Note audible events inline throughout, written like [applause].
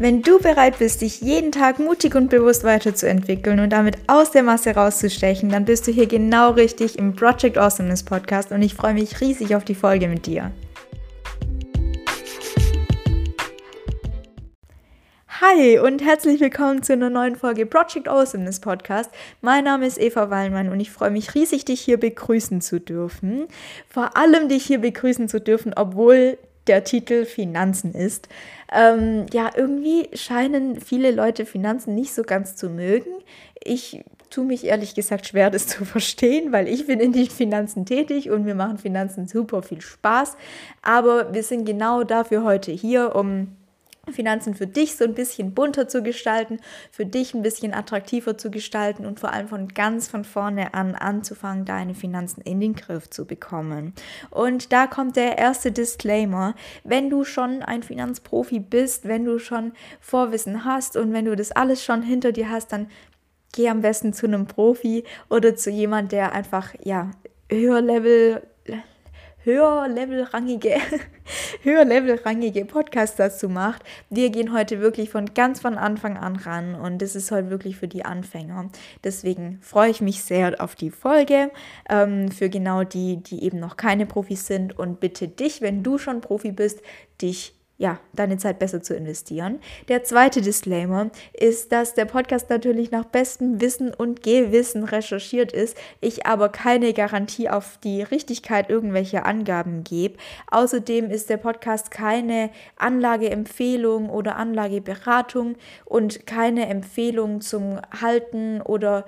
Wenn du bereit bist, dich jeden Tag mutig und bewusst weiterzuentwickeln und damit aus der Masse rauszustechen, dann bist du hier genau richtig im Project Awesomeness Podcast und ich freue mich riesig auf die Folge mit dir. Hi und herzlich willkommen zu einer neuen Folge Project Awesomeness Podcast. Mein Name ist Eva Wallmann und ich freue mich riesig, dich hier begrüßen zu dürfen. Vor allem dich hier begrüßen zu dürfen, obwohl der Titel Finanzen ist. Ähm, ja, irgendwie scheinen viele Leute Finanzen nicht so ganz zu mögen. Ich tue mich ehrlich gesagt schwer, das zu verstehen, weil ich bin in den Finanzen tätig und mir machen Finanzen super viel Spaß. Aber wir sind genau dafür heute hier, um Finanzen für dich so ein bisschen bunter zu gestalten, für dich ein bisschen attraktiver zu gestalten und vor allem von ganz von vorne an anzufangen, deine Finanzen in den Griff zu bekommen. Und da kommt der erste Disclaimer. Wenn du schon ein Finanzprofi bist, wenn du schon Vorwissen hast und wenn du das alles schon hinter dir hast, dann geh am besten zu einem Profi oder zu jemand, der einfach ja höher Level höherlevelrangige, [laughs] höherlevelrangige Podcasts dazu macht. Wir gehen heute wirklich von ganz von Anfang an ran und das ist heute wirklich für die Anfänger. Deswegen freue ich mich sehr auf die Folge ähm, für genau die, die eben noch keine Profis sind und bitte dich, wenn du schon Profi bist, dich ja, deine Zeit besser zu investieren. Der zweite Disclaimer ist, dass der Podcast natürlich nach bestem Wissen und Gewissen recherchiert ist, ich aber keine Garantie auf die Richtigkeit irgendwelcher Angaben gebe. Außerdem ist der Podcast keine Anlageempfehlung oder Anlageberatung und keine Empfehlung zum Halten oder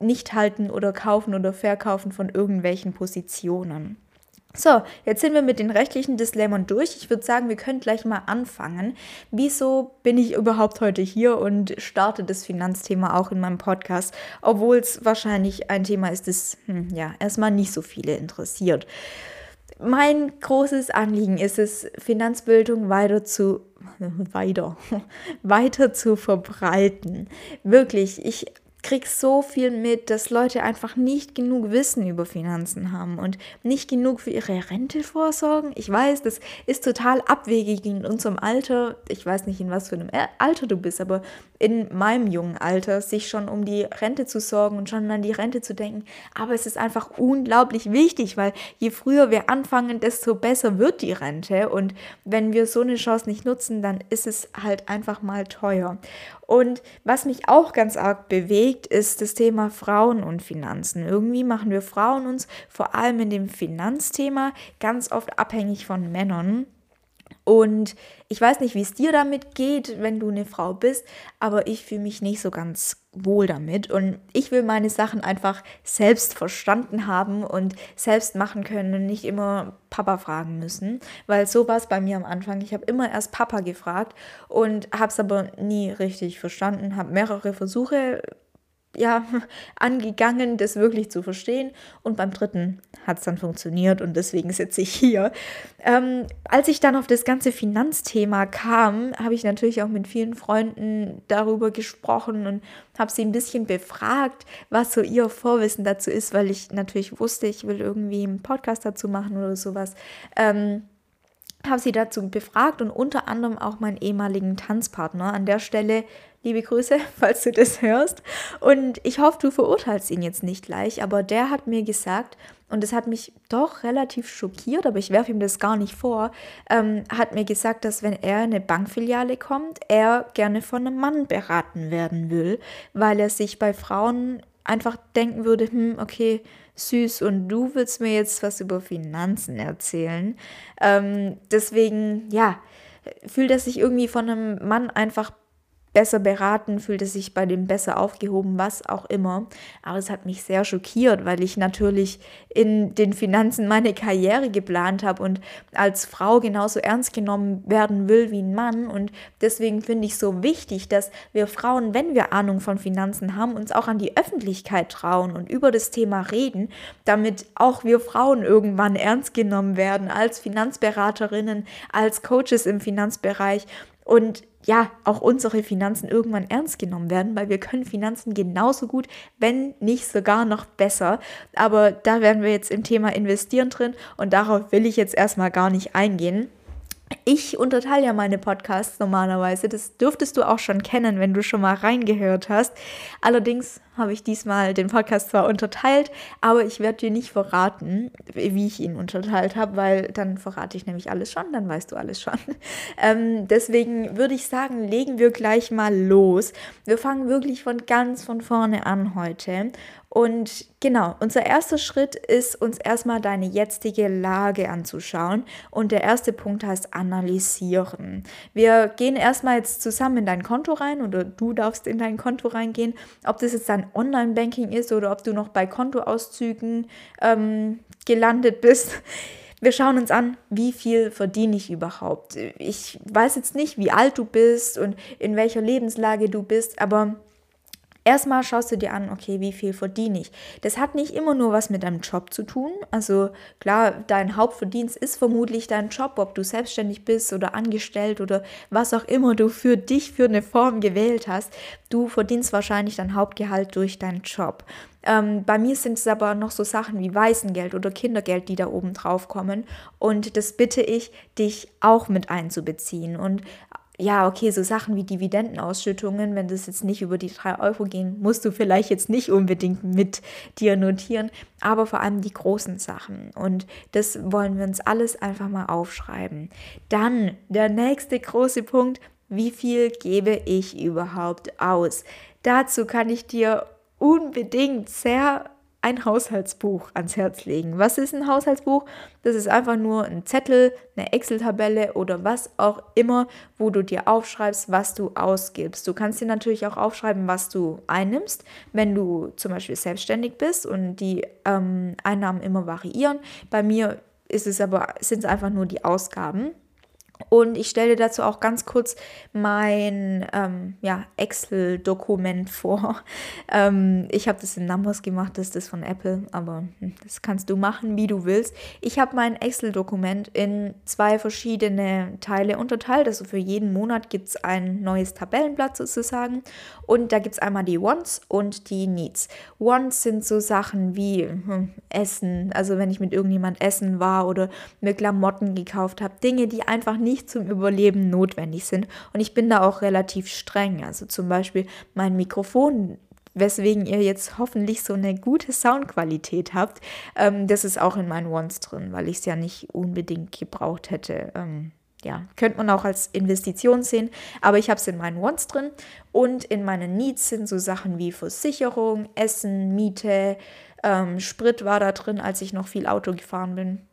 Nicht-Halten oder Kaufen oder Verkaufen von irgendwelchen Positionen. So, jetzt sind wir mit den rechtlichen Disclaimern durch. Ich würde sagen, wir können gleich mal anfangen. Wieso bin ich überhaupt heute hier und starte das Finanzthema auch in meinem Podcast, obwohl es wahrscheinlich ein Thema ist, das hm, ja erstmal nicht so viele interessiert. Mein großes Anliegen ist es, Finanzbildung weiter zu [laughs] weiter, [laughs] weiter zu verbreiten. Wirklich, ich krieg so viel mit, dass Leute einfach nicht genug Wissen über Finanzen haben und nicht genug für ihre Rente vorsorgen. Ich weiß, das ist total abwegig in unserem Alter. Ich weiß nicht, in was für einem Alter du bist, aber in meinem jungen Alter, sich schon um die Rente zu sorgen und schon an die Rente zu denken. Aber es ist einfach unglaublich wichtig, weil je früher wir anfangen, desto besser wird die Rente. Und wenn wir so eine Chance nicht nutzen, dann ist es halt einfach mal teuer. Und was mich auch ganz arg bewegt, ist das Thema Frauen und Finanzen. Irgendwie machen wir Frauen uns vor allem in dem Finanzthema ganz oft abhängig von Männern. Und ich weiß nicht, wie es dir damit geht, wenn du eine Frau bist, aber ich fühle mich nicht so ganz wohl damit. Und ich will meine Sachen einfach selbst verstanden haben und selbst machen können und nicht immer Papa fragen müssen. Weil so war es bei mir am Anfang. Ich habe immer erst Papa gefragt und habe es aber nie richtig verstanden, habe mehrere Versuche ja, [laughs] angegangen, das wirklich zu verstehen. Und beim dritten hat es dann funktioniert und deswegen sitze ich hier. Ähm, als ich dann auf das ganze Finanzthema kam, habe ich natürlich auch mit vielen Freunden darüber gesprochen und habe sie ein bisschen befragt, was so ihr Vorwissen dazu ist, weil ich natürlich wusste, ich will irgendwie einen Podcast dazu machen oder sowas. Ähm, habe sie dazu befragt und unter anderem auch meinen ehemaligen Tanzpartner. An der Stelle liebe Grüße, [laughs] falls du das hörst. Und ich hoffe, du verurteilst ihn jetzt nicht gleich, aber der hat mir gesagt, und das hat mich doch relativ schockiert, aber ich werfe ihm das gar nicht vor, ähm, hat mir gesagt, dass wenn er in eine Bankfiliale kommt, er gerne von einem Mann beraten werden will, weil er sich bei Frauen einfach denken würde, hm, okay, süß und du willst mir jetzt was über Finanzen erzählen. Ähm, deswegen, ja, fühlt er sich irgendwie von einem Mann einfach besser beraten, fühlte sich bei dem besser aufgehoben, was auch immer. Aber es hat mich sehr schockiert, weil ich natürlich in den Finanzen meine Karriere geplant habe und als Frau genauso ernst genommen werden will wie ein Mann. Und deswegen finde ich so wichtig, dass wir Frauen, wenn wir Ahnung von Finanzen haben, uns auch an die Öffentlichkeit trauen und über das Thema reden, damit auch wir Frauen irgendwann ernst genommen werden als Finanzberaterinnen, als Coaches im Finanzbereich. Und ja, auch unsere Finanzen irgendwann ernst genommen werden, weil wir können Finanzen genauso gut, wenn nicht sogar noch besser. Aber da werden wir jetzt im Thema investieren drin und darauf will ich jetzt erstmal gar nicht eingehen. Ich unterteile ja meine Podcasts normalerweise. Das dürftest du auch schon kennen, wenn du schon mal reingehört hast. Allerdings habe ich diesmal den Podcast zwar unterteilt, aber ich werde dir nicht verraten, wie ich ihn unterteilt habe, weil dann verrate ich nämlich alles schon, dann weißt du alles schon. [laughs] Ähm, deswegen würde ich sagen, legen wir gleich mal los. Wir fangen wirklich von ganz von vorne an heute. Und genau, unser erster Schritt ist, uns erstmal deine jetzige Lage anzuschauen. Und der erste Punkt heißt analysieren. Wir gehen erstmal jetzt zusammen in dein Konto rein oder du darfst in dein Konto reingehen. Ob das jetzt dein Online-Banking ist oder ob du noch bei Kontoauszügen ähm, gelandet bist. Wir schauen uns an, wie viel verdiene ich überhaupt. Ich weiß jetzt nicht, wie alt du bist und in welcher Lebenslage du bist, aber Erstmal schaust du dir an, okay, wie viel verdiene ich. Das hat nicht immer nur was mit deinem Job zu tun. Also klar, dein Hauptverdienst ist vermutlich dein Job, ob du selbstständig bist oder angestellt oder was auch immer du für dich für eine Form gewählt hast. Du verdienst wahrscheinlich dein Hauptgehalt durch deinen Job. Ähm, bei mir sind es aber noch so Sachen wie Waisengeld oder Kindergeld, die da oben drauf kommen. Und das bitte ich, dich auch mit einzubeziehen. Und ja, okay, so Sachen wie Dividendenausschüttungen, wenn das jetzt nicht über die 3 Euro gehen, musst du vielleicht jetzt nicht unbedingt mit dir notieren, aber vor allem die großen Sachen. Und das wollen wir uns alles einfach mal aufschreiben. Dann der nächste große Punkt, wie viel gebe ich überhaupt aus? Dazu kann ich dir unbedingt sehr ein Haushaltsbuch ans Herz legen. Was ist ein Haushaltsbuch? Das ist einfach nur ein Zettel, eine Excel-Tabelle oder was auch immer, wo du dir aufschreibst, was du ausgibst. Du kannst dir natürlich auch aufschreiben, was du einnimmst, wenn du zum Beispiel selbstständig bist und die ähm, Einnahmen immer variieren. Bei mir ist es aber, sind es einfach nur die Ausgaben. Und ich stelle dazu auch ganz kurz mein ähm, ja, Excel-Dokument [laughs] vor. Ähm, ich habe das in Numbers gemacht, das ist das von Apple, aber hm, das kannst du machen, wie du willst. Ich habe mein Excel-Dokument in zwei verschiedene Teile unterteilt. Also für jeden Monat gibt es ein neues Tabellenblatt sozusagen. Und da gibt es einmal die Wants und die Needs. Wants sind so Sachen wie hm, Essen, also wenn ich mit irgendjemand essen war oder mir Klamotten gekauft habe. Dinge, die einfach nicht nicht zum Überleben notwendig sind. Und ich bin da auch relativ streng. Also zum Beispiel mein Mikrofon weswegen ihr jetzt hoffentlich so eine gute Soundqualität habt. Ähm, das ist auch in meinen Wants drin, weil ich es ja nicht unbedingt gebraucht hätte. Ähm, ja, könnte man auch als Investition sehen, aber ich habe es in meinen Wants drin und in meinen Needs sind so Sachen wie Versicherung, Essen, Miete, ähm, Sprit war da drin, als ich noch viel Auto gefahren bin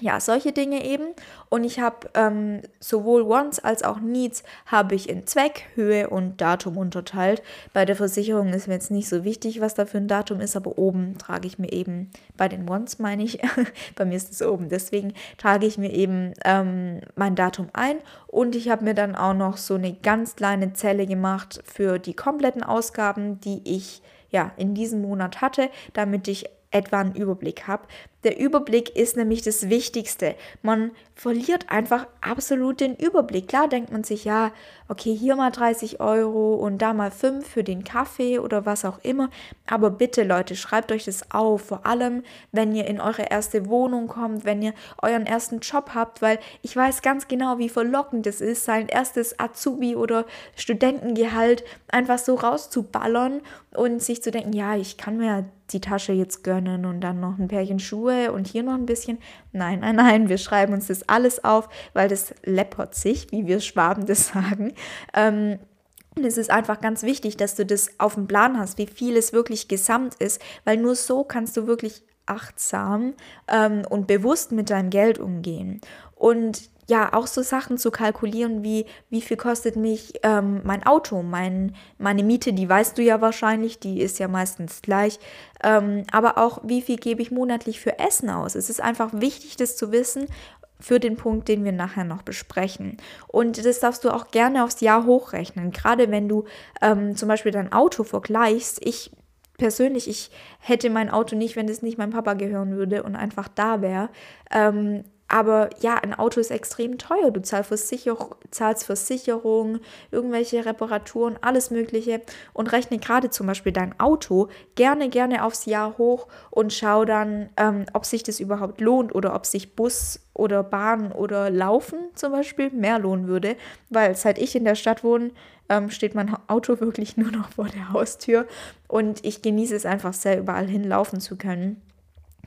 ja, solche Dinge eben. Und ich habe ähm, sowohl Wants als auch Needs habe ich in Zweck, Höhe und Datum unterteilt. Bei der Versicherung ist mir jetzt nicht so wichtig, was da für ein Datum ist, aber oben trage ich mir eben, bei den Wants meine ich, [laughs] bei mir ist es oben, deswegen trage ich mir eben ähm, mein Datum ein. Und ich habe mir dann auch noch so eine ganz kleine Zelle gemacht für die kompletten Ausgaben, die ich ja in diesem Monat hatte, damit ich etwa einen Überblick habe. Der Überblick ist nämlich das Wichtigste. Man verliert einfach absolut den Überblick. Klar denkt man sich, ja, okay, hier mal 30 Euro und da mal 5 für den Kaffee oder was auch immer. Aber bitte, Leute, schreibt euch das auf. Vor allem, wenn ihr in eure erste Wohnung kommt, wenn ihr euren ersten Job habt, weil ich weiß ganz genau, wie verlockend es ist, sein erstes Azubi oder Studentengehalt einfach so rauszuballern und sich zu denken, ja, ich kann mir die Tasche jetzt gönnen und dann noch ein Pärchen Schuhe und hier noch ein bisschen. Nein, nein, nein, wir schreiben uns das alles auf, weil das läppert sich, wie wir Schwaben das sagen. Ähm, und es ist einfach ganz wichtig, dass du das auf dem Plan hast, wie viel es wirklich gesamt ist, weil nur so kannst du wirklich achtsam ähm, und bewusst mit deinem Geld umgehen. Und ja, auch so Sachen zu kalkulieren, wie wie viel kostet mich ähm, mein Auto, mein, meine Miete, die weißt du ja wahrscheinlich, die ist ja meistens gleich, ähm, aber auch wie viel gebe ich monatlich für Essen aus. Es ist einfach wichtig, das zu wissen für den Punkt, den wir nachher noch besprechen. Und das darfst du auch gerne aufs Jahr hochrechnen, gerade wenn du ähm, zum Beispiel dein Auto vergleichst. Ich persönlich, ich hätte mein Auto nicht, wenn es nicht meinem Papa gehören würde und einfach da wäre. Ähm, aber ja, ein Auto ist extrem teuer. Du zahlst, Versicher zahlst Versicherung, irgendwelche Reparaturen, alles Mögliche und rechne gerade zum Beispiel dein Auto gerne, gerne aufs Jahr hoch und schau dann, ähm, ob sich das überhaupt lohnt oder ob sich Bus oder Bahn oder Laufen zum Beispiel mehr lohnen würde. Weil seit ich in der Stadt wohne, ähm, steht mein Auto wirklich [laughs] nur noch vor der Haustür und ich genieße es einfach sehr, überall hinlaufen zu können.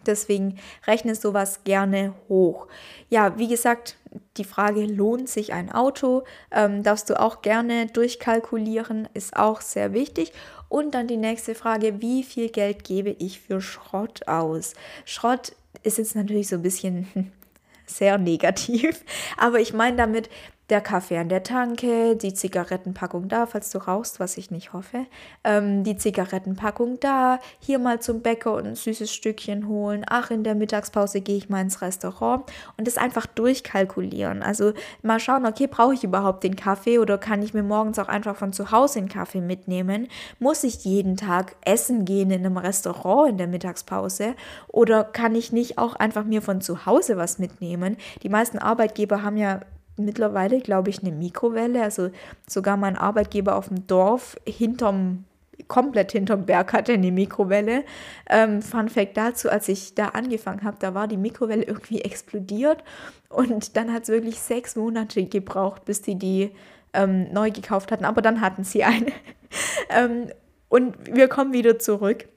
Deswegen rechne sowas gerne hoch. Ja, wie gesagt, die Frage, lohnt sich ein Auto, ähm, darfst du auch gerne durchkalkulieren, ist auch sehr wichtig. Und dann die nächste Frage, wie viel Geld gebe ich für Schrott aus? Schrott ist jetzt natürlich so ein bisschen [laughs] sehr negativ, aber ich meine damit, der Kaffee an der Tanke, die Zigarettenpackung da, falls du rauchst, was ich nicht hoffe, ähm, die Zigarettenpackung da, hier mal zum Bäcker und ein süßes Stückchen holen, ach, in der Mittagspause gehe ich mal ins Restaurant und das einfach durchkalkulieren. Also mal schauen, okay, brauche ich überhaupt den Kaffee oder kann ich mir morgens auch einfach von zu Hause den Kaffee mitnehmen? Muss ich jeden Tag essen gehen in einem Restaurant in der Mittagspause oder kann ich nicht auch einfach mir von zu Hause was mitnehmen? Die meisten Arbeitgeber haben ja mittlerweile, glaube ich, eine Mikrowelle. Also sogar mein Arbeitgeber auf dem Dorf hinterm komplett hinterm Berg hatte eine Mikrowelle. Ähm, Fun Fact dazu, als ich da angefangen habe, da war die Mikrowelle irgendwie explodiert und dann hat es wirklich sechs Monate gebraucht, bis die die ähm, neu gekauft hatten, aber dann hatten sie eine. [laughs] ähm, und wir kommen wieder zurück.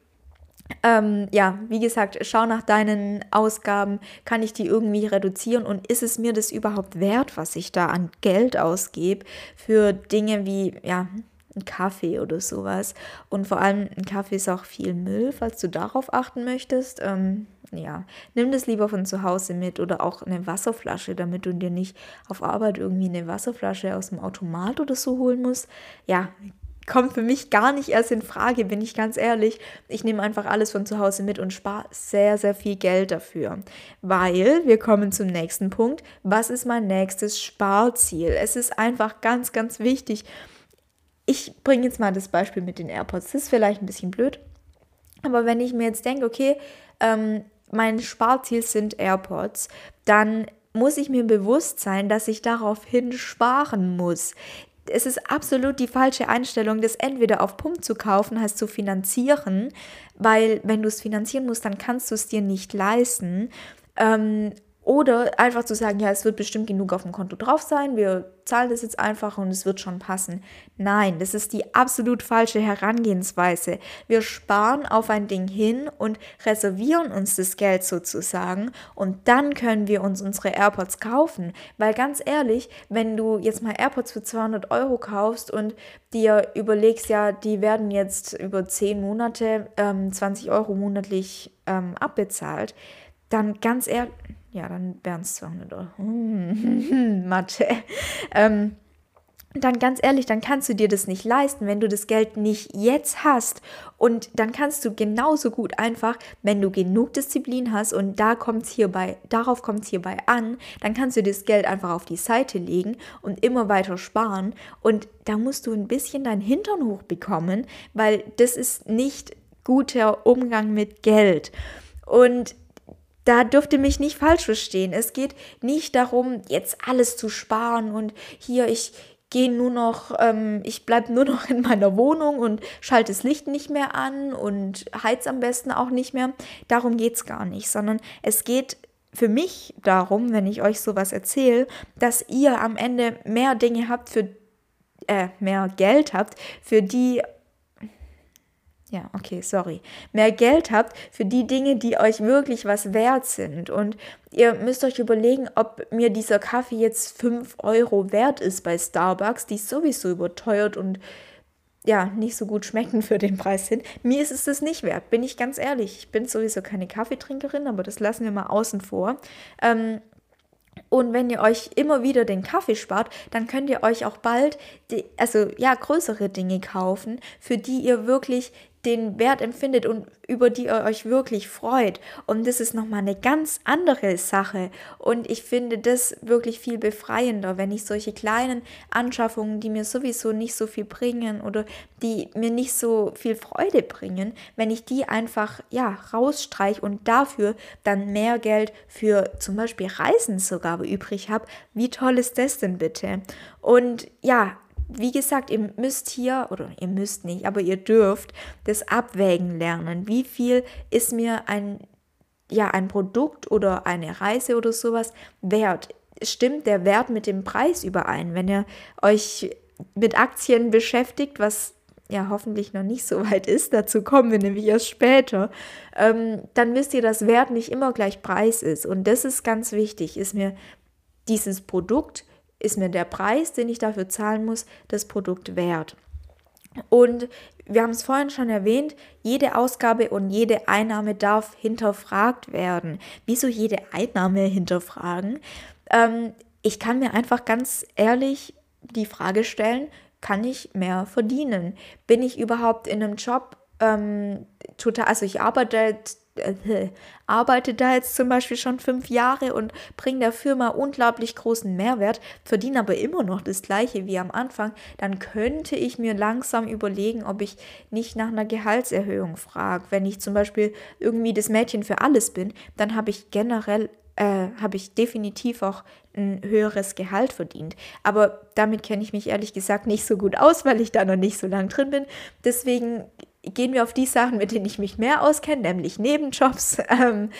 Ähm, ja, wie gesagt, schau nach deinen Ausgaben, kann ich die irgendwie reduzieren und ist es mir das überhaupt wert, was ich da an Geld ausgebe für Dinge wie, ja, ein Kaffee oder sowas. Und vor allem ein Kaffee ist auch viel Müll, falls du darauf achten möchtest. Ähm, ja, nimm das lieber von zu Hause mit oder auch eine Wasserflasche, damit du dir nicht auf Arbeit irgendwie eine Wasserflasche aus dem Automat oder so holen musst. Ja, kommt für mich gar nicht erst in Frage, bin ich ganz ehrlich. Ich nehme einfach alles von zu Hause mit und spare sehr, sehr viel Geld dafür. Weil wir kommen zum nächsten Punkt. Was ist mein nächstes Sparziel? Es ist einfach ganz, ganz wichtig. Ich bringe jetzt mal das Beispiel mit den AirPods. Das ist vielleicht ein bisschen blöd. Aber wenn ich mir jetzt denke, okay, ähm, mein Sparziel sind AirPods, dann muss ich mir bewusst sein, dass ich daraufhin sparen muss es ist absolut die falsche Einstellung, das entweder auf Pump zu kaufen, heißt zu finanzieren, weil wenn du es finanzieren musst, dann kannst du es dir nicht leisten. Ähm, oder einfach zu sagen, ja, es wird bestimmt genug auf dem Konto drauf sein, wir zahlen das jetzt einfach und es wird schon passen. Nein, das ist die absolut falsche Herangehensweise. Wir sparen auf ein Ding hin und reservieren uns das Geld sozusagen und dann können wir uns unsere AirPods kaufen. Weil ganz ehrlich, wenn du jetzt mal AirPods für 200 Euro kaufst und dir überlegst, ja, die werden jetzt über 10 Monate ähm, 20 Euro monatlich ähm, abbezahlt, dann ganz ehrlich, ja, dann wären es 200 Euro. Mathe. Ähm, dann ganz ehrlich, dann kannst du dir das nicht leisten, wenn du das Geld nicht jetzt hast. Und dann kannst du genauso gut einfach, wenn du genug Disziplin hast und da kommt's hierbei, darauf kommt es hierbei an, dann kannst du das Geld einfach auf die Seite legen und immer weiter sparen. Und da musst du ein bisschen dein Hintern hochbekommen, weil das ist nicht guter Umgang mit Geld. Und da dürfte mich nicht falsch verstehen. Es geht nicht darum, jetzt alles zu sparen und hier, ich gehe nur noch, ähm, ich bleibe nur noch in meiner Wohnung und schalte das Licht nicht mehr an und heiz am besten auch nicht mehr. Darum geht es gar nicht, sondern es geht für mich darum, wenn ich euch sowas erzähle, dass ihr am Ende mehr Dinge habt für äh, mehr Geld habt, für die ja, okay, sorry, mehr Geld habt für die Dinge, die euch wirklich was wert sind. Und ihr müsst euch überlegen, ob mir dieser Kaffee jetzt 5 Euro wert ist bei Starbucks, die sowieso überteuert und ja, nicht so gut schmecken für den Preis sind. Mir ist es das nicht wert, bin ich ganz ehrlich. Ich bin sowieso keine Kaffeetrinkerin, aber das lassen wir mal außen vor. Ähm, und wenn ihr euch immer wieder den Kaffee spart, dann könnt ihr euch auch bald, die, also ja, größere Dinge kaufen, für die ihr wirklich den Wert empfindet und über die ihr euch wirklich freut. Und das ist nochmal eine ganz andere Sache. Und ich finde das wirklich viel befreiender, wenn ich solche kleinen Anschaffungen, die mir sowieso nicht so viel bringen oder die mir nicht so viel Freude bringen, wenn ich die einfach ja rausstreiche und dafür dann mehr Geld für zum Beispiel Reisen sogar übrig habe. Wie toll ist das denn bitte? Und ja, wie gesagt, ihr müsst hier, oder ihr müsst nicht, aber ihr dürft das abwägen lernen. Wie viel ist mir ein, ja, ein Produkt oder eine Reise oder sowas wert? Stimmt der Wert mit dem Preis überein? Wenn ihr euch mit Aktien beschäftigt, was ja hoffentlich noch nicht so weit ist, dazu kommen wir nämlich erst später, ähm, dann wisst ihr, dass Wert nicht immer gleich Preis ist. Und das ist ganz wichtig. Ist mir dieses Produkt ist mir der Preis, den ich dafür zahlen muss, das Produkt wert. Und wir haben es vorhin schon erwähnt, jede Ausgabe und jede Einnahme darf hinterfragt werden. Wieso jede Einnahme hinterfragen? Ähm, ich kann mir einfach ganz ehrlich die Frage stellen, kann ich mehr verdienen? Bin ich überhaupt in einem Job ähm, total, also ich arbeite [laughs] äh, arbeite da jetzt zum Beispiel schon fünf Jahre und bringe der Firma unglaublich großen Mehrwert, verdiene aber immer noch das gleiche wie am Anfang, dann könnte ich mir langsam überlegen, ob ich nicht nach einer Gehaltserhöhung frage. Wenn ich zum Beispiel irgendwie das Mädchen für alles bin, dann habe ich generell äh, habe ich definitiv auch ein höheres Gehalt verdient. Aber damit kenne ich mich ehrlich gesagt nicht so gut aus, weil ich da noch nicht so lange drin bin. Deswegen gehen wir auf die Sachen, mit denen ich mich mehr auskenne, nämlich Nebenjobs. [laughs] Ähm,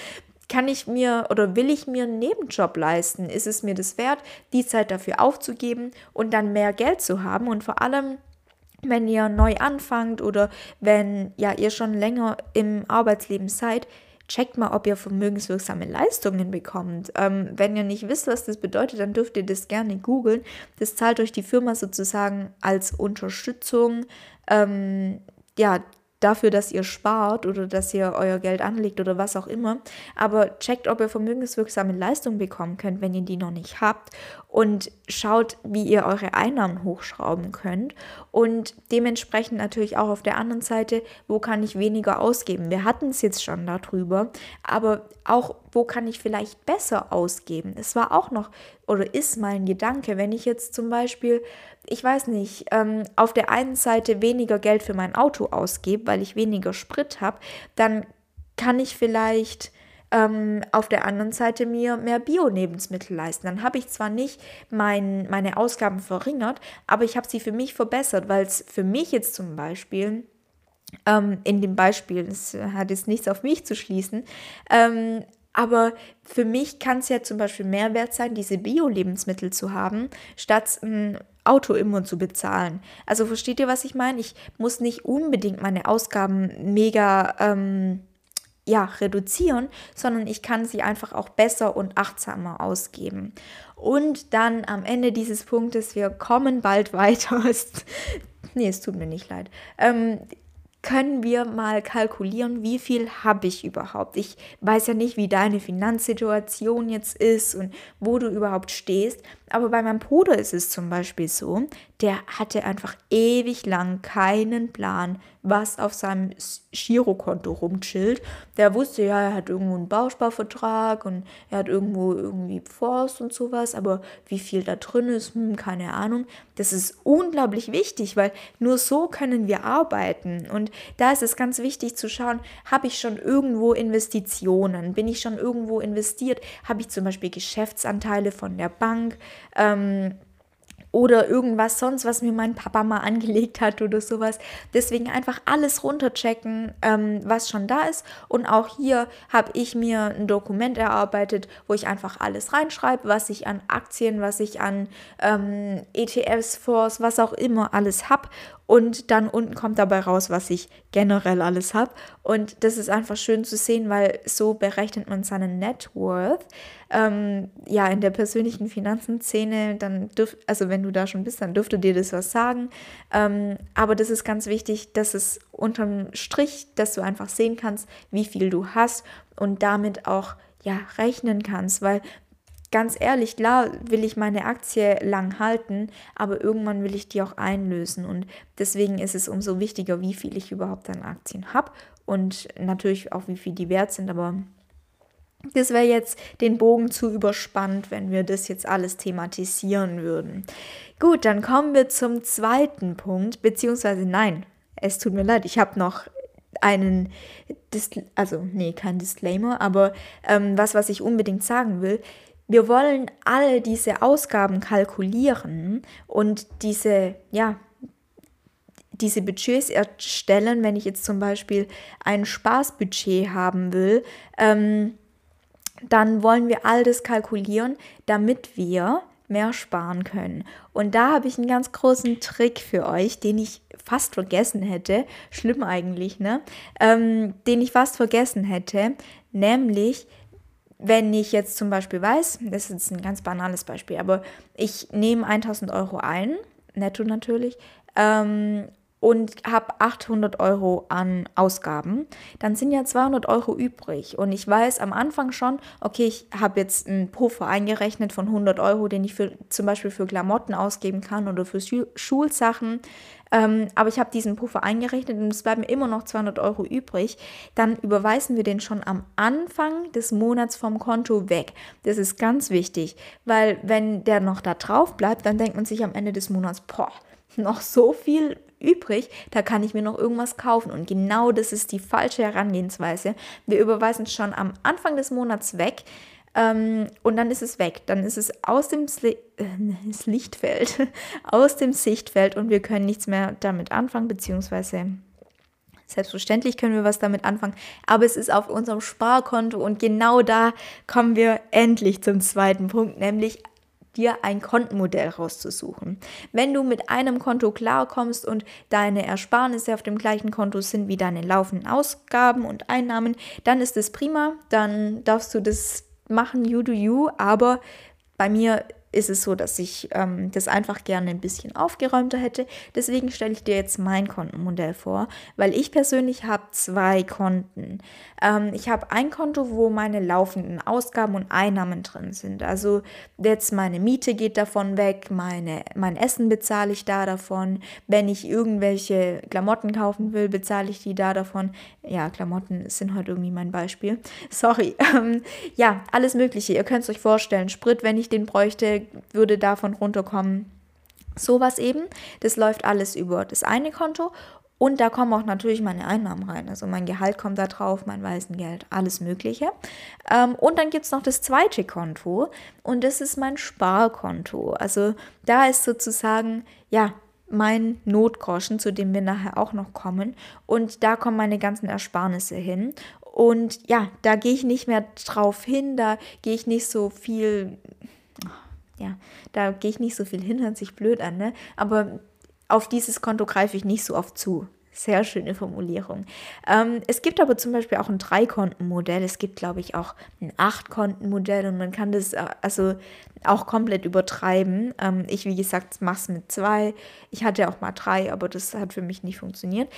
kann ich mir oder will ich mir einen Nebenjob leisten? Ist es mir das wert, die Zeit dafür aufzugeben und dann mehr Geld zu haben? Und vor allem, wenn ihr neu anfangt oder wenn ja ihr schon länger im Arbeitsleben seid, checkt mal, ob ihr vermögenswirksame Leistungen bekommt. Ähm, wenn ihr nicht wisst, was das bedeutet, dann dürft ihr das gerne googeln. Das zahlt euch die Firma sozusagen als Unterstützung ähm, ja, dafür, dass ihr spart oder dass ihr euer Geld anlegt oder was auch immer. Aber checkt, ob ihr vermögenswirksame Leistungen bekommen könnt, wenn ihr die noch nicht habt. Und schaut, wie ihr eure Einnahmen hochschrauben könnt. Und dementsprechend natürlich auch auf der anderen Seite, wo kann ich weniger ausgeben. Wir hatten es jetzt schon darüber. Aber auch, wo kann ich vielleicht besser ausgeben. Es war auch noch oder ist mein Gedanke, wenn ich jetzt zum Beispiel ich weiß nicht, ähm, auf der einen Seite weniger Geld für mein Auto ausgebe, weil ich weniger Sprit habe, dann kann ich vielleicht ähm, auf der anderen Seite mir mehr Bio-Lebensmittel leisten. Dann habe ich zwar nicht mein, meine Ausgaben verringert, aber ich habe sie für mich verbessert, weil es für mich jetzt zum Beispiel ähm, in dem Beispiel, es hat jetzt nichts auf mich zu schließen, ähm, aber für mich kann es ja zum Beispiel mehr wert sein, diese Bio-Lebensmittel zu haben, statt ein Auto immer zu bezahlen. Also versteht ihr, was ich meine? Ich muss nicht unbedingt meine Ausgaben mega ähm, ja, reduzieren, sondern ich kann sie einfach auch besser und achtsamer ausgeben. Und dann am Ende dieses Punktes, wir kommen bald [laughs] weiter. nee, es tut mir nicht leid. Ähm, können wir mal kalkulieren, wie viel habe ich überhaupt. Ich weiß ja nicht, wie deine Finanzsituation jetzt ist und wo du überhaupt stehst, aber bei meinem Bruder ist es zum Beispiel so, der hatte einfach ewig lang keinen Plan, was auf seinem Girokonto rumchillt. Der wusste ja, er hat irgendwo einen Bausparvertrag und er hat irgendwo irgendwie Forst und sowas, aber wie viel da drin ist, hm, keine Ahnung. Das ist unglaublich wichtig, weil nur so können wir arbeiten. Und da ist es ganz wichtig zu schauen, habe ich schon irgendwo Investitionen? Bin ich schon irgendwo investiert? Habe ich zum Beispiel Geschäftsanteile von der Bank? Ähm, oder irgendwas sonst, was mir mein Papa mal [laughs] angelegt hat oder sowas. Deswegen einfach alles runterchecken, ähm, was schon da ist. Und auch hier habe ich mir ein Dokument erarbeitet, wo ich einfach alles reinschreibe, was ich an Aktien, was ich an ähm, ETFs, Fonds, was auch immer alles habe. Und dann unten kommt dabei raus, was ich generell alles habe. Und das ist einfach schön zu sehen, weil so berechnet man seinen Net Worth. Ähm, ja, in der persönlichen Finanzenszene, dann dürft, also wenn du da schon bist, dann dürfte dir das was sagen. Ähm, aber das ist ganz wichtig, dass es unterm Strich, dass du einfach sehen kannst, wie viel du hast und damit auch ja rechnen kannst, weil ganz ehrlich, klar will ich meine Aktie lang halten, aber irgendwann will ich die auch einlösen. Und deswegen ist es umso wichtiger, wie viel ich überhaupt an Aktien habe und natürlich auch, wie viel die wert sind. Aber das wäre jetzt den Bogen zu überspannt, wenn wir das jetzt alles thematisieren würden. Gut, dann kommen wir zum zweiten Punkt, beziehungsweise nein, es tut mir leid, ich habe noch einen, Dis also nee, kein Disclaimer, aber ähm, was, was ich unbedingt sagen will. Wir wollen alle diese Ausgaben kalkulieren und diese, ja, diese Budgets erstellen, wenn ich jetzt zum Beispiel ein Spaßbudget haben will, ähm, dann wollen wir all das kalkulieren, damit wir mehr sparen können. Und da habe ich einen ganz großen Trick für euch, den ich fast vergessen hätte. Schlimm eigentlich, ne? Ähm, den ich fast vergessen hätte. Nämlich, wenn ich jetzt zum Beispiel weiß, das ist ein ganz banales Beispiel, aber ich nehme 1000 Euro ein, netto natürlich, ähm, und habe 800 Euro an Ausgaben, dann sind ja 200 Euro übrig. Und ich weiß am Anfang schon, okay, ich habe jetzt einen Puffer eingerechnet von 100 Euro, den ich für, zum Beispiel für Klamotten ausgeben kann oder für Schulsachen. Ähm, aber ich habe diesen Puffer eingerechnet und es bleiben immer noch 200 Euro übrig. Dann überweisen wir den schon am Anfang des Monats vom Konto weg. Das ist ganz wichtig, weil wenn der noch da drauf bleibt, dann denkt man sich am Ende des Monats, boah, noch so viel übrig, da kann ich mir noch irgendwas kaufen. Und genau das ist die falsche Herangehensweise. Wir überweisen es schon am Anfang des Monats weg ähm, und dann ist es weg. Dann ist es aus dem Sli äh, Lichtfeld, [laughs] aus dem Sichtfeld und wir können nichts mehr damit anfangen, beziehungsweise Selbstverständlich können wir was damit anfangen, aber es ist auf unserem Sparkonto und genau da kommen wir endlich zum zweiten Punkt, nämlich dir ein Kontenmodell rauszusuchen. Wenn du mit einem Konto klarkommst und deine Ersparnisse auf dem gleichen Konto sind wie deine laufenden Ausgaben und Einnahmen, dann ist es prima, dann darfst du das machen, you do you, aber bei mir ist es so, dass ich ähm, das einfach gerne ein bisschen aufgeräumter hätte. Deswegen stelle ich dir jetzt mein Kontenmodell vor, weil ich persönlich habe zwei Konten. Ähm, ich habe ein Konto, wo meine laufenden Ausgaben und Einnahmen drin sind. Also jetzt meine Miete geht davon weg, meine, mein Essen bezahle ich da davon. Wenn ich irgendwelche Klamotten kaufen will, bezahle ich die da davon. Ja, Klamotten sind heute irgendwie mein Beispiel. [laughs] Sorry. Ähm, ja, alles Mögliche. Ihr könnt es euch vorstellen. Sprit, wenn ich den bräuchte, würde davon runterkommen. Sowas eben, das läuft alles über das eine Konto und da kommen auch natürlich meine Einnahmen rein. Also mein Gehalt kommt da drauf, mein Waisengeld, alles Mögliche. Ähm, und dann gibt es noch das zweite Konto und das ist mein Sparkonto. Also da ist sozusagen, ja, mein Notgroschen, zu dem wir nachher auch noch kommen. Und da kommen meine ganzen Ersparnisse hin. Und ja, da gehe ich nicht mehr drauf hin, da gehe ich nicht so viel ja, da gehe ich nicht so viel hin, hört sich blöd an, ne? Aber auf dieses Konto greife ich nicht so oft zu. Sehr schöne Formulierung. Ähm, es gibt aber zum Beispiel auch ein Drei-Konten-Modell. Es gibt, glaube ich, auch ein Acht-Konten-Modell und man kann das äh, also auch komplett übertreiben. Ähm, ich, wie gesagt, mache es mit zwei. Ich hatte auch mal drei, aber das hat für mich nicht funktioniert.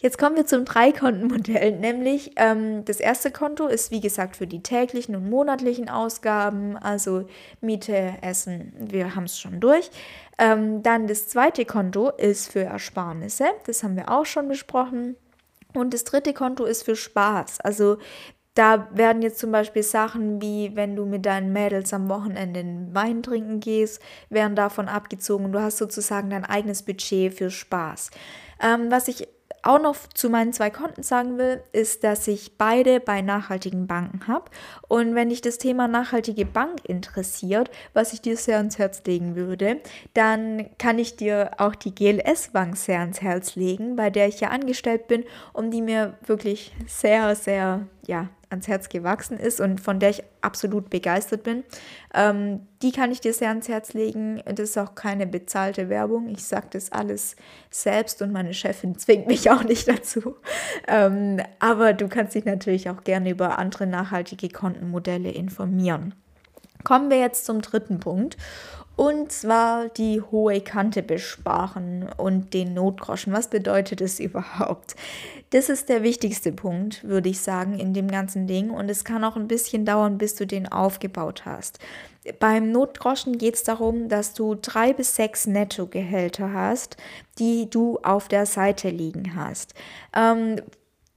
Jetzt kommen wir zum Dreikontenmodell, nämlich ähm, das erste Konto ist wie gesagt für die täglichen und monatlichen Ausgaben, also Miete, Essen, wir haben es schon durch. Ähm, dann das zweite Konto ist für Ersparnisse, das haben wir auch schon besprochen. Und das dritte Konto ist für Spaß, also da werden jetzt zum Beispiel Sachen wie, wenn du mit deinen Mädels am Wochenende Wein trinken gehst, werden davon abgezogen du hast sozusagen dein eigenes Budget für Spaß. Ähm, was ich auch noch zu meinen zwei Konten sagen will, ist, dass ich beide bei nachhaltigen Banken habe. Und wenn dich das Thema nachhaltige Bank interessiert, was ich dir sehr ans Herz legen würde, dann kann ich dir auch die GLS Bank sehr ans Herz legen, bei der ich ja angestellt bin und die mir wirklich sehr, sehr, ja, ans Herz gewachsen ist und von der ich absolut begeistert bin. Ähm, die kann ich dir sehr ans Herz legen. Das ist auch keine bezahlte Werbung. Ich sage das alles selbst und meine Chefin zwingt mich auch nicht dazu. Ähm, aber du kannst dich natürlich auch gerne über andere nachhaltige Kontenmodelle informieren. Kommen wir jetzt zum dritten Punkt. Und zwar die hohe Kante besparen und den Notgroschen. Was bedeutet es [laughs] überhaupt? Das ist der wichtigste Punkt, würde ich sagen, in dem ganzen Ding. Und es kann auch ein bisschen dauern, bis du den aufgebaut hast. Beim Notgroschen geht es darum, dass du drei bis sechs Nettogehälter hast, die du auf der Seite liegen hast. Ähm,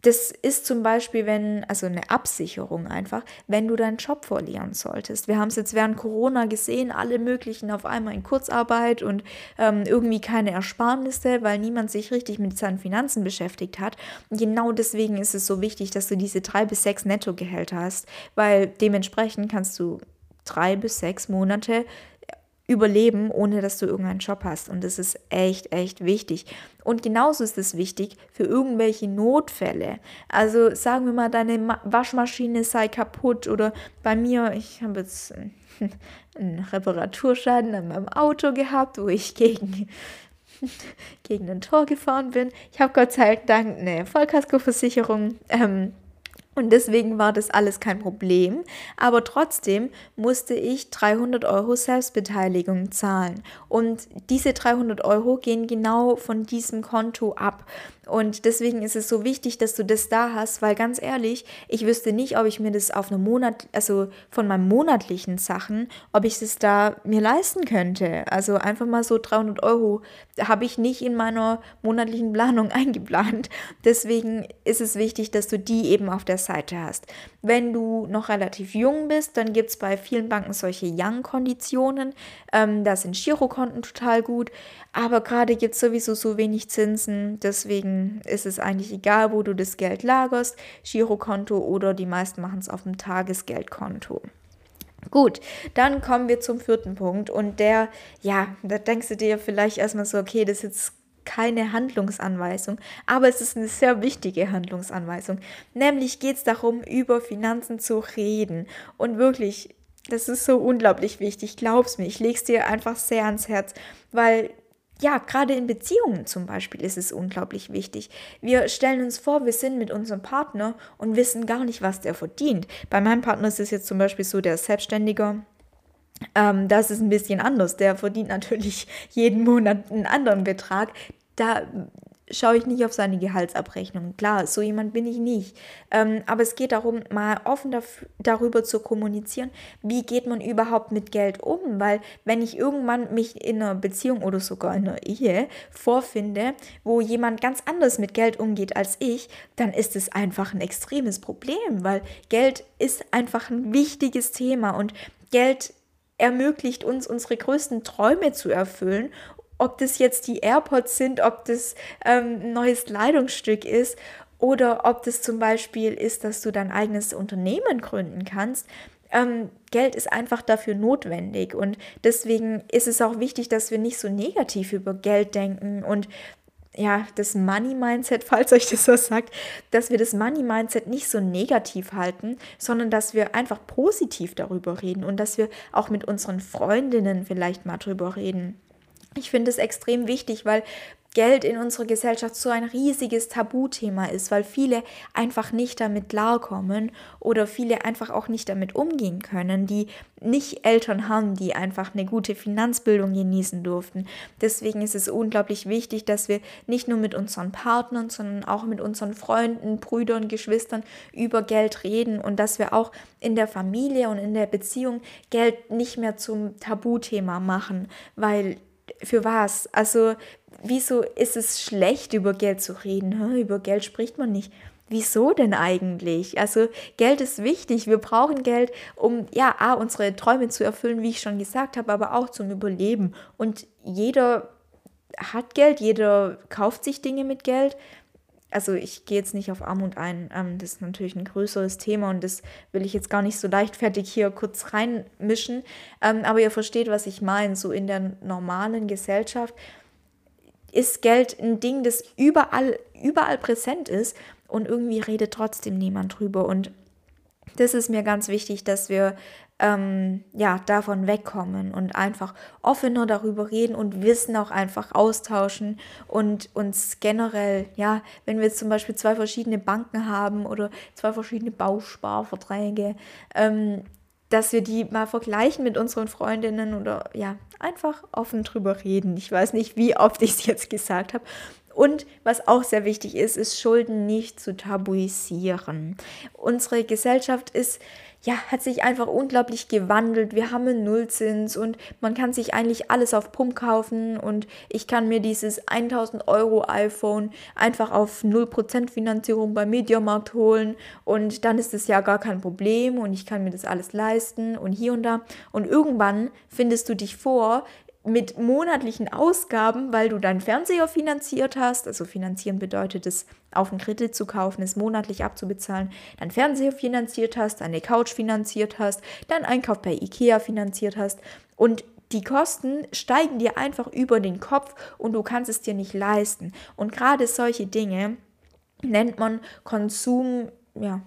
das ist zum Beispiel, wenn, also eine Absicherung einfach, wenn du deinen Job verlieren solltest. Wir haben es jetzt während Corona gesehen, alle möglichen auf einmal in Kurzarbeit und ähm, irgendwie keine Ersparnisse, weil niemand sich richtig mit seinen Finanzen beschäftigt hat. Und genau deswegen ist es so wichtig, dass du diese drei bis sechs Nettogehälter hast, weil dementsprechend kannst du drei bis sechs Monate überleben, ohne dass du irgendeinen Job hast. Und das ist echt, echt wichtig. Und genauso ist es wichtig für irgendwelche Notfälle. Also sagen wir mal, deine Waschmaschine sei kaputt oder bei mir, ich habe jetzt [laughs] einen Reparaturschaden an meinem Auto gehabt, wo ich gegen [laughs] gegen ein Tor gefahren bin. Ich habe Gott sei Dank eine Vollkaskoversicherung. Ähm, und deswegen war das alles kein Problem. Aber trotzdem musste ich 300 Euro Selbstbeteiligung zahlen. Und diese 300 Euro gehen genau von diesem Konto ab. Und deswegen ist es so wichtig, dass du das da hast, weil ganz ehrlich, ich wüsste nicht, ob ich mir das auf einem Monat, also von meinen monatlichen Sachen, ob ich das da mir leisten könnte. Also einfach mal so 300 Euro habe ich nicht in meiner monatlichen Planung [laughs] eingeplant. Deswegen ist es wichtig, dass du die eben auf der Seite hast. Wenn du noch relativ jung bist, dann gibt es bei vielen Banken solche Young-Konditionen. Ähm, da sind Girokonten total gut. Aber gerade gibt es sowieso so wenig Zinsen. Deswegen ist es eigentlich egal, wo du das Geld lagerst. Girokonto oder die meisten machen es auf dem Tagesgeldkonto. Gut, dann kommen wir zum vierten Punkt und der, ja, da denkst du dir vielleicht erstmal so, okay, das ist jetzt keine Handlungsanweisung, aber es ist eine sehr wichtige Handlungsanweisung. Nämlich geht es darum, über Finanzen zu reden. Und wirklich, das ist so unglaublich wichtig, glaub's mir, ich lege es dir einfach sehr ans Herz, weil ja, gerade in Beziehungen zum Beispiel ist es unglaublich wichtig. Wir stellen uns vor, wir sind mit unserem Partner und wissen gar nicht, was der verdient. Bei meinem Partner ist es jetzt zum Beispiel so, der ist Selbstständiger, ähm, das ist ein bisschen anders. Der verdient natürlich [laughs] jeden Monat einen anderen Betrag. Da schaue ich nicht auf seine Gehaltsabrechnung. Klar, so jemand bin ich nicht. Ähm, aber es geht darum, mal offen darüber zu kommunizieren, wie geht man überhaupt mit Geld um. Weil wenn ich irgendwann mich in einer Beziehung oder sogar in einer Ehe vorfinde, wo jemand ganz anders mit Geld umgeht als ich, dann ist es einfach ein extremes Problem, weil Geld ist einfach ein wichtiges Thema und Geld ermöglicht uns, unsere größten Träume zu erfüllen. Ob das jetzt die AirPods sind, ob das ähm, ein neues Kleidungsstück ist oder ob das zum Beispiel ist, dass du dein eigenes Unternehmen gründen kannst. Ähm, Geld ist einfach dafür notwendig und deswegen ist es auch wichtig, dass wir nicht so negativ über Geld denken und ja, das Money-Mindset, [laughs] falls euch das so sagt, dass wir das Money-Mindset nicht so negativ halten, sondern dass wir einfach positiv darüber reden und dass wir auch mit unseren Freundinnen vielleicht mal drüber reden. Ich finde es extrem wichtig, weil Geld in unserer Gesellschaft so ein riesiges Tabuthema ist, weil viele einfach nicht damit klarkommen oder viele einfach auch nicht damit umgehen können, die nicht Eltern haben, die einfach eine gute Finanzbildung genießen durften. Deswegen ist es unglaublich wichtig, dass wir nicht nur mit unseren Partnern, sondern auch mit unseren Freunden, Brüdern, Geschwistern über Geld reden und dass wir auch in der Familie und in der Beziehung Geld nicht mehr zum Tabuthema machen, weil für was? Also wieso ist es schlecht, über Geld zu reden? Über Geld spricht man nicht. Wieso denn eigentlich? Also Geld ist wichtig. Wir brauchen Geld, um ja, A, unsere Träume zu erfüllen, wie ich schon gesagt habe, aber auch zum Überleben. Und jeder hat Geld, jeder kauft sich Dinge mit Geld. Also ich gehe jetzt nicht auf Armut ein. Ähm, das ist natürlich ein größeres Thema und das will ich jetzt gar nicht so leichtfertig hier kurz reinmischen. Ähm, aber ihr versteht, was ich meine. So in der normalen Gesellschaft ist Geld ein Ding, das überall, überall präsent ist und irgendwie redet trotzdem niemand drüber. Und das ist mir ganz wichtig, dass wir ähm, ja davon wegkommen und einfach offener darüber reden und Wissen auch einfach austauschen und uns generell, ja, wenn wir jetzt zum Beispiel zwei verschiedene Banken haben oder zwei verschiedene Bausparverträge, ähm, dass wir die mal vergleichen mit unseren Freundinnen oder ja, einfach offen drüber reden. Ich weiß nicht, wie oft ich es jetzt gesagt habe. Und was auch sehr wichtig ist, ist Schulden nicht zu tabuisieren. Unsere Gesellschaft ist ja, hat sich einfach unglaublich gewandelt. Wir haben einen Nullzins und man kann sich eigentlich alles auf Pump kaufen und ich kann mir dieses 1000 Euro iPhone einfach auf 0% Finanzierung beim Mediamarkt holen und dann ist es ja gar kein Problem und ich kann mir das alles leisten und hier und da. Und irgendwann findest du dich vor, mit monatlichen Ausgaben, weil du deinen Fernseher finanziert hast, also finanzieren bedeutet es, auf einen Kredit zu kaufen, es monatlich abzubezahlen, deinen Fernseher finanziert hast, deine Couch finanziert hast, deinen Einkauf bei Ikea finanziert hast und die Kosten steigen dir einfach über den Kopf und du kannst es dir nicht leisten. Und gerade solche Dinge nennt man Konsum, ja,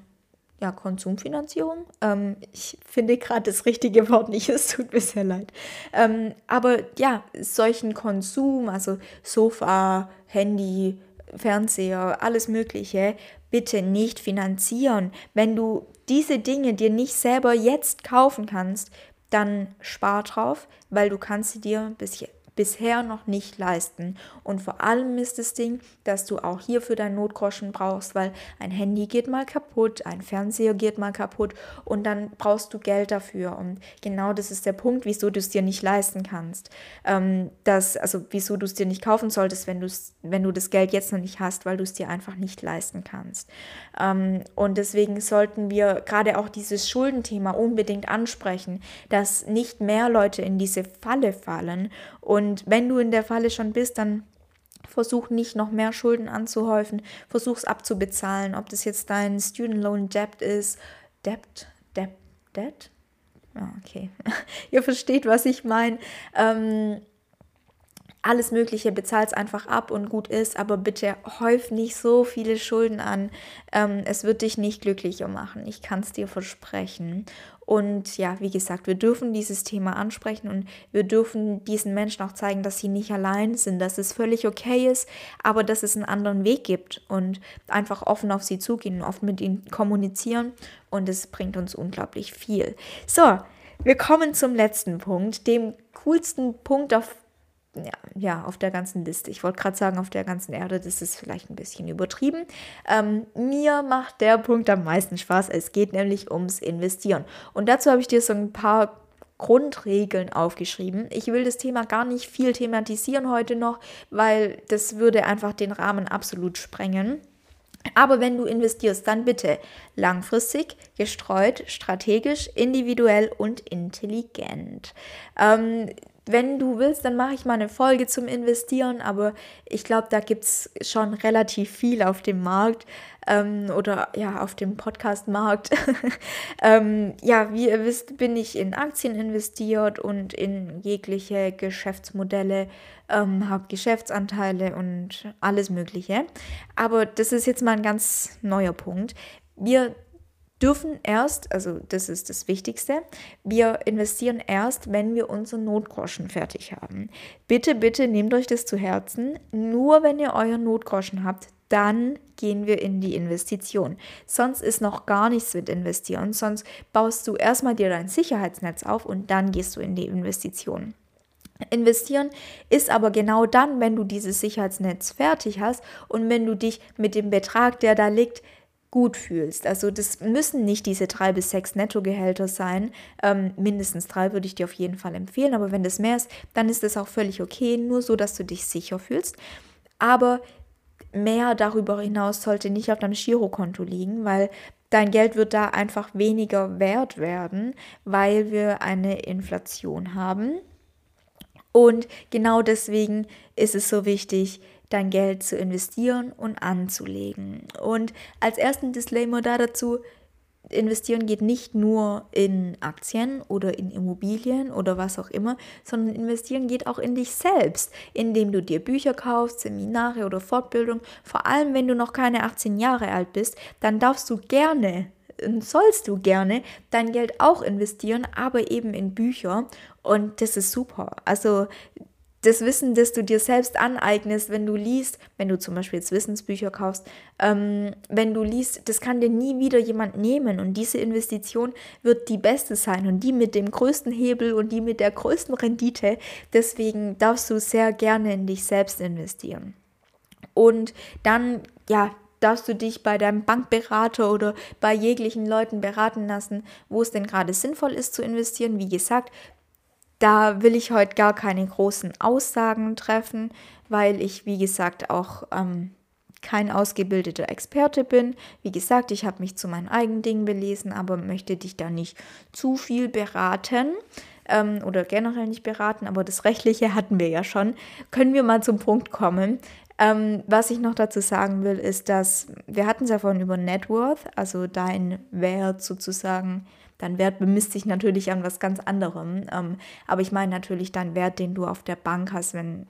ja, Konsumfinanzierung. Ähm, ich finde gerade das richtige Wort nicht, es tut mir sehr leid. Ähm, aber ja, solchen Konsum, also Sofa, Handy, Fernseher, alles Mögliche, bitte nicht finanzieren. Wenn du diese Dinge dir nicht selber jetzt kaufen kannst, dann spar drauf, weil du kannst sie dir bis bisher noch nicht leisten. Und vor allem ist das Ding, dass du auch hier für dein Notgroschen brauchst, weil ein Handy geht mal kaputt, ein Fernseher geht mal kaputt und dann brauchst du Geld dafür. Und genau das ist der Punkt, wieso du es dir nicht leisten kannst. Ähm, das, also wieso du es dir nicht kaufen solltest, wenn, wenn du das Geld jetzt noch nicht hast, weil du es dir einfach nicht leisten kannst. Ähm, und deswegen sollten wir gerade auch dieses Schuldenthema unbedingt ansprechen, dass nicht mehr Leute in diese Falle fallen und und wenn du in der Falle schon bist, dann versuch nicht noch mehr Schulden anzuhäufen, versuch es abzubezahlen, ob das jetzt dein Student Loan Debt ist. Debt? Debt? Debt? Ja, okay. [laughs] Ihr versteht, was ich meine. Ähm, alles Mögliche, bezahlt es einfach ab und gut ist, aber bitte häuf nicht so viele Schulden an. Ähm, es wird dich nicht glücklicher machen. Ich kann es dir versprechen. Und ja, wie gesagt, wir dürfen dieses Thema ansprechen und wir dürfen diesen Menschen auch zeigen, dass sie nicht allein sind, dass es völlig okay ist, aber dass es einen anderen Weg gibt und einfach offen auf sie zugehen, offen mit ihnen kommunizieren und es bringt uns unglaublich viel. So, wir kommen zum letzten Punkt, dem coolsten Punkt auf ja, ja, auf der ganzen Liste. Ich wollte gerade sagen, auf der ganzen Erde, das ist vielleicht ein bisschen übertrieben. Ähm, mir macht der Punkt am meisten Spaß. Es geht nämlich ums Investieren. Und dazu habe ich dir so ein paar Grundregeln aufgeschrieben. Ich will das Thema gar nicht viel thematisieren heute noch, weil das würde einfach den Rahmen absolut sprengen. Aber wenn du investierst, dann bitte langfristig, gestreut, strategisch, individuell und intelligent. Ähm, wenn du willst, dann mache ich mal eine Folge zum Investieren, aber ich glaube, da gibt es schon relativ viel auf dem Markt ähm, oder ja, auf dem Podcast-Markt. [laughs] ähm, ja, wie ihr wisst, bin ich in Aktien investiert und in jegliche Geschäftsmodelle, ähm, habe Geschäftsanteile und alles Mögliche. Aber das ist jetzt mal ein ganz neuer Punkt. Wir dürfen erst, also das ist das Wichtigste, wir investieren erst, wenn wir unseren Notgroschen fertig haben. Bitte, bitte nehmt euch das zu Herzen. Nur wenn ihr euren Notgroschen habt, dann gehen wir in die Investition. Sonst ist noch gar nichts mit investieren. Sonst baust du erstmal dir dein Sicherheitsnetz auf und dann gehst du in die Investition. Investieren ist aber genau dann, wenn du dieses Sicherheitsnetz fertig hast und wenn du dich mit dem Betrag, der da liegt, gut fühlst. Also das müssen nicht diese drei bis sechs Nettogehälter sein. Ähm, mindestens drei würde ich dir auf jeden Fall empfehlen. Aber wenn das mehr ist, dann ist das auch völlig okay. Nur so, dass du dich sicher fühlst. Aber mehr darüber hinaus sollte nicht auf deinem Girokonto liegen, weil dein Geld wird da einfach weniger wert werden, weil wir eine Inflation haben. Und genau deswegen ist es so wichtig, dein Geld zu investieren und anzulegen. Und als ersten Disclaimer da dazu, investieren geht nicht nur in Aktien oder in Immobilien oder was auch immer, sondern investieren geht auch in dich selbst, indem du dir Bücher kaufst, Seminare oder Fortbildung. Vor allem, wenn du noch keine 18 Jahre alt bist, dann darfst du gerne sollst du gerne dein Geld auch investieren, aber eben in Bücher und das ist super. Also das Wissen, das du dir selbst aneignest, wenn du liest, wenn du zum Beispiel jetzt Wissensbücher kaufst, ähm, wenn du liest, das kann dir nie wieder jemand nehmen und diese Investition wird die beste sein und die mit dem größten Hebel und die mit der größten Rendite. Deswegen darfst du sehr gerne in dich selbst investieren. Und dann, ja, darfst du dich bei deinem Bankberater oder bei jeglichen Leuten beraten lassen, wo es denn gerade sinnvoll ist zu investieren. Wie gesagt, da will ich heute gar keine großen Aussagen treffen, weil ich, wie gesagt, auch ähm, kein ausgebildeter Experte bin. Wie gesagt, ich habe mich zu meinen eigenen Dingen belesen, aber möchte dich da nicht zu viel beraten ähm, oder generell nicht beraten, aber das Rechtliche hatten wir ja schon. Können wir mal zum Punkt kommen. Ähm, was ich noch dazu sagen will, ist, dass wir hatten es ja vorhin über Net Worth, also dein Wert sozusagen, dein Wert bemisst sich natürlich an was ganz anderem. Ähm, aber ich meine natürlich deinen Wert, den du auf der Bank hast, wenn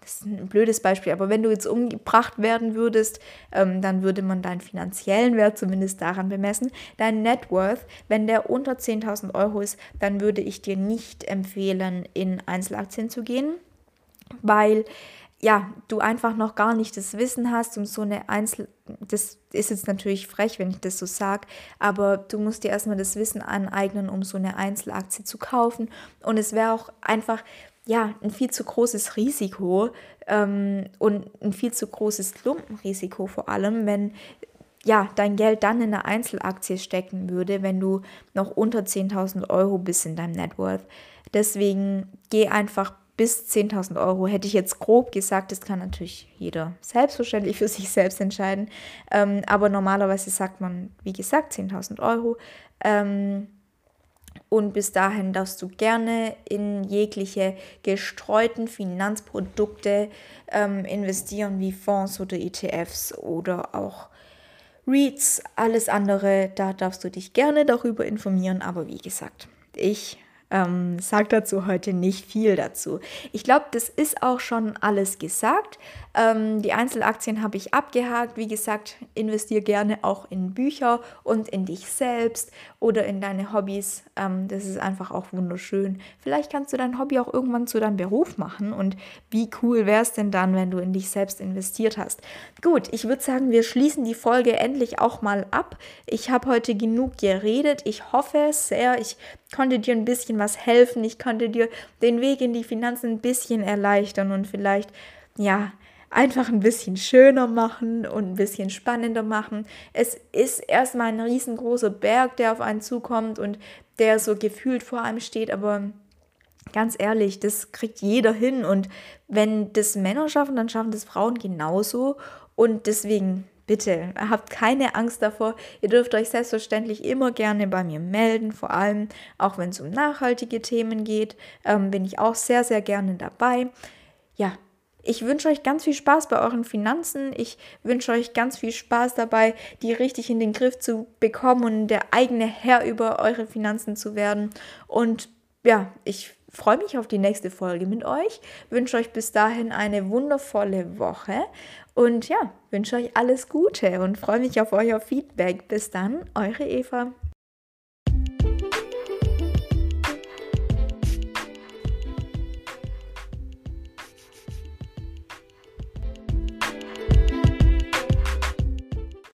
das ist ein blödes Beispiel, aber wenn du jetzt umgebracht werden würdest, ähm, dann würde man deinen finanziellen Wert zumindest daran bemessen. Dein Net Worth, wenn der unter 10.000 Euro ist, dann würde ich dir nicht empfehlen, in Einzelaktien zu gehen, weil ja, du einfach noch gar nicht das Wissen hast, um so eine Einzel... Das ist jetzt natürlich frech, wenn ich das so sage, aber du musst dir erstmal das Wissen aneignen, um so eine Einzelaktie zu kaufen. Und es wäre auch einfach, ja, ein viel zu großes Risiko ähm, und ein viel zu großes Klumpenrisiko vor allem, wenn ja, dein Geld dann in eine Einzelaktie stecken würde, wenn du noch unter 10.000 Euro bist in deinem Net Worth. Deswegen geh einfach bis 10.000 Euro hätte ich jetzt grob gesagt, das kann natürlich jeder selbstverständlich für [laughs] sich selbst entscheiden. Ähm, aber normalerweise sagt man, wie gesagt, 10.000 Euro. Ähm, und bis dahin darfst du gerne in jegliche gestreuten Finanzprodukte ähm, investieren, wie Fonds oder ETFs oder auch REITs, alles andere. Da darfst du dich gerne darüber informieren. Aber wie gesagt, ich ähm, sage dazu heute nicht viel dazu. Ich glaube, das ist auch schon alles gesagt. Ähm, die Einzelaktien habe ich abgehakt. Wie gesagt, investiere gerne auch in Bücher und in dich selbst oder in deine Hobbys. Ähm, das ist einfach auch wunderschön. Vielleicht kannst du dein Hobby auch irgendwann zu deinem Beruf machen. Und wie cool wäre es denn dann, wenn du in dich selbst investiert hast? Gut, ich würde sagen, wir schließen die Folge endlich auch mal ab. Ich habe heute genug geredet. Ich hoffe sehr, ich konnte dir ein bisschen was helfen. Ich konnte dir den Weg in die Finanzen ein bisschen erleichtern und vielleicht, ja, einfach ein bisschen schöner machen und ein bisschen spannender machen. Es ist erstmal ein riesengroßer Berg, der auf einen zukommt und der so gefühlt vor einem steht, aber ganz ehrlich, das kriegt jeder hin und wenn das Männer schaffen, dann schaffen das Frauen genauso und deswegen bitte habt keine Angst davor. Ihr dürft euch selbstverständlich immer gerne bei mir melden, vor allem auch wenn es um nachhaltige Themen geht, ähm, bin ich auch sehr, sehr gerne dabei. Ja, ich wünsche euch ganz viel Spaß bei euren Finanzen. Ich wünsche euch ganz viel Spaß dabei, die richtig in den Griff zu bekommen und der eigene Herr über eure Finanzen zu werden. Und ja, ich freue mich auf die nächste Folge mit euch. Wünsche euch bis dahin eine wundervolle Woche und ja, wünsche euch alles Gute und freue mich auf euer Feedback. Bis dann, eure Eva.